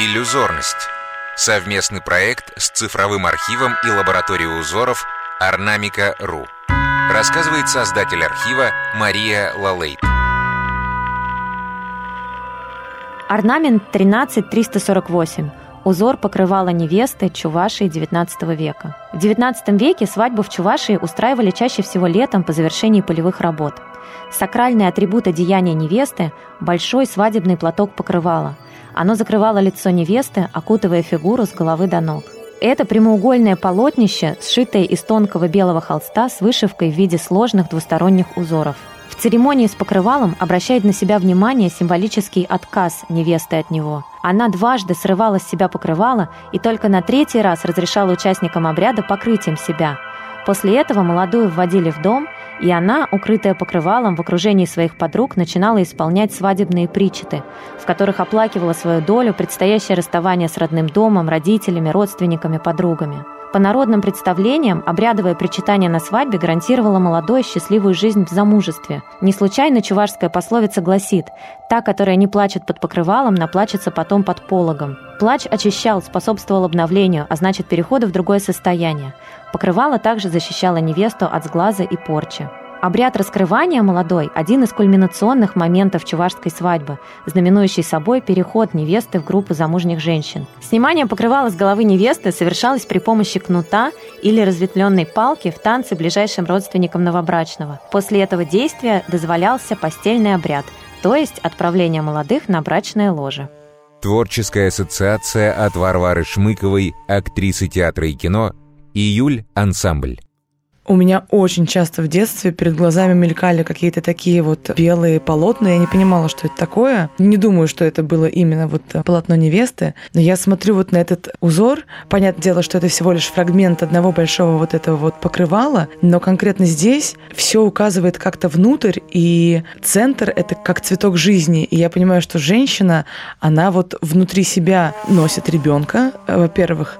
Иллюзорность. Совместный проект с цифровым архивом и лабораторией узоров Орнамика.ру. Рассказывает создатель архива Мария Лалейт. Орнамент 13348. Узор покрывала невесты Чувашии XIX века. В XIX веке свадьбу в Чувашии устраивали чаще всего летом по завершении полевых работ. Сакральный атрибут одеяния невесты – большой свадебный платок покрывала – оно закрывало лицо невесты, окутывая фигуру с головы до ног. Это прямоугольное полотнище, сшитое из тонкого белого холста с вышивкой в виде сложных двусторонних узоров. В церемонии с покрывалом обращает на себя внимание символический отказ невесты от него. Она дважды срывала с себя покрывало и только на третий раз разрешала участникам обряда покрыть им себя. После этого молодую вводили в дом, и она, укрытая покрывалом в окружении своих подруг, начинала исполнять свадебные причеты, в которых оплакивала свою долю предстоящее расставание с родным домом, родителями, родственниками, подругами. По народным представлениям, обрядовое причитание на свадьбе гарантировало молодой счастливую жизнь в замужестве. Не случайно чувашская пословица гласит «Та, которая не плачет под покрывалом, наплачется потом под пологом». Плач очищал, способствовал обновлению, а значит переходу в другое состояние. Покрывало также защищало невесту от сглаза и порчи. Обряд раскрывания молодой – один из кульминационных моментов чувашской свадьбы, знаменующий собой переход невесты в группу замужних женщин. Снимание покрывала с головы невесты совершалось при помощи кнута или разветвленной палки в танце ближайшим родственникам новобрачного. После этого действия дозволялся постельный обряд, то есть отправление молодых на брачное ложе. Творческая ассоциация от Варвары Шмыковой, актрисы театра и кино, июль ансамбль. У меня очень часто в детстве перед глазами мелькали какие-то такие вот белые полотна. Я не понимала, что это такое. Не думаю, что это было именно вот полотно невесты. Но я смотрю вот на этот узор. Понятное дело, что это всего лишь фрагмент одного большого вот этого вот покрывала. Но конкретно здесь все указывает как-то внутрь. И центр — это как цветок жизни. И я понимаю, что женщина, она вот внутри себя носит ребенка, во-первых,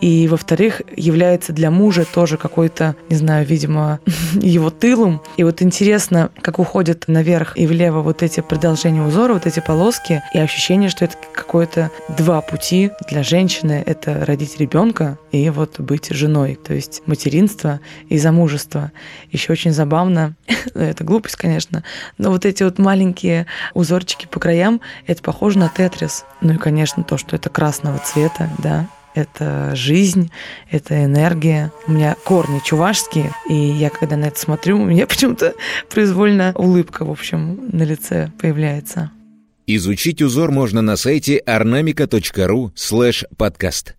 и, во-вторых, является для мужа тоже какой-то, не знаю, видимо, его тылом. И вот интересно, как уходят наверх и влево вот эти продолжения узора, вот эти полоски, и ощущение, что это какое-то два пути для женщины. Это родить ребенка и вот быть женой, то есть материнство и замужество. Еще очень забавно, это глупость, конечно, но вот эти вот маленькие узорчики по краям, это похоже на тетрис. Ну и, конечно, то, что это красного цвета, да, это жизнь, это энергия. У меня корни чувашские, и я когда на это смотрю, у меня почему-то произвольно улыбка, в общем, на лице появляется. Изучить узор можно на сайте ornamica.ru слэш подкаст.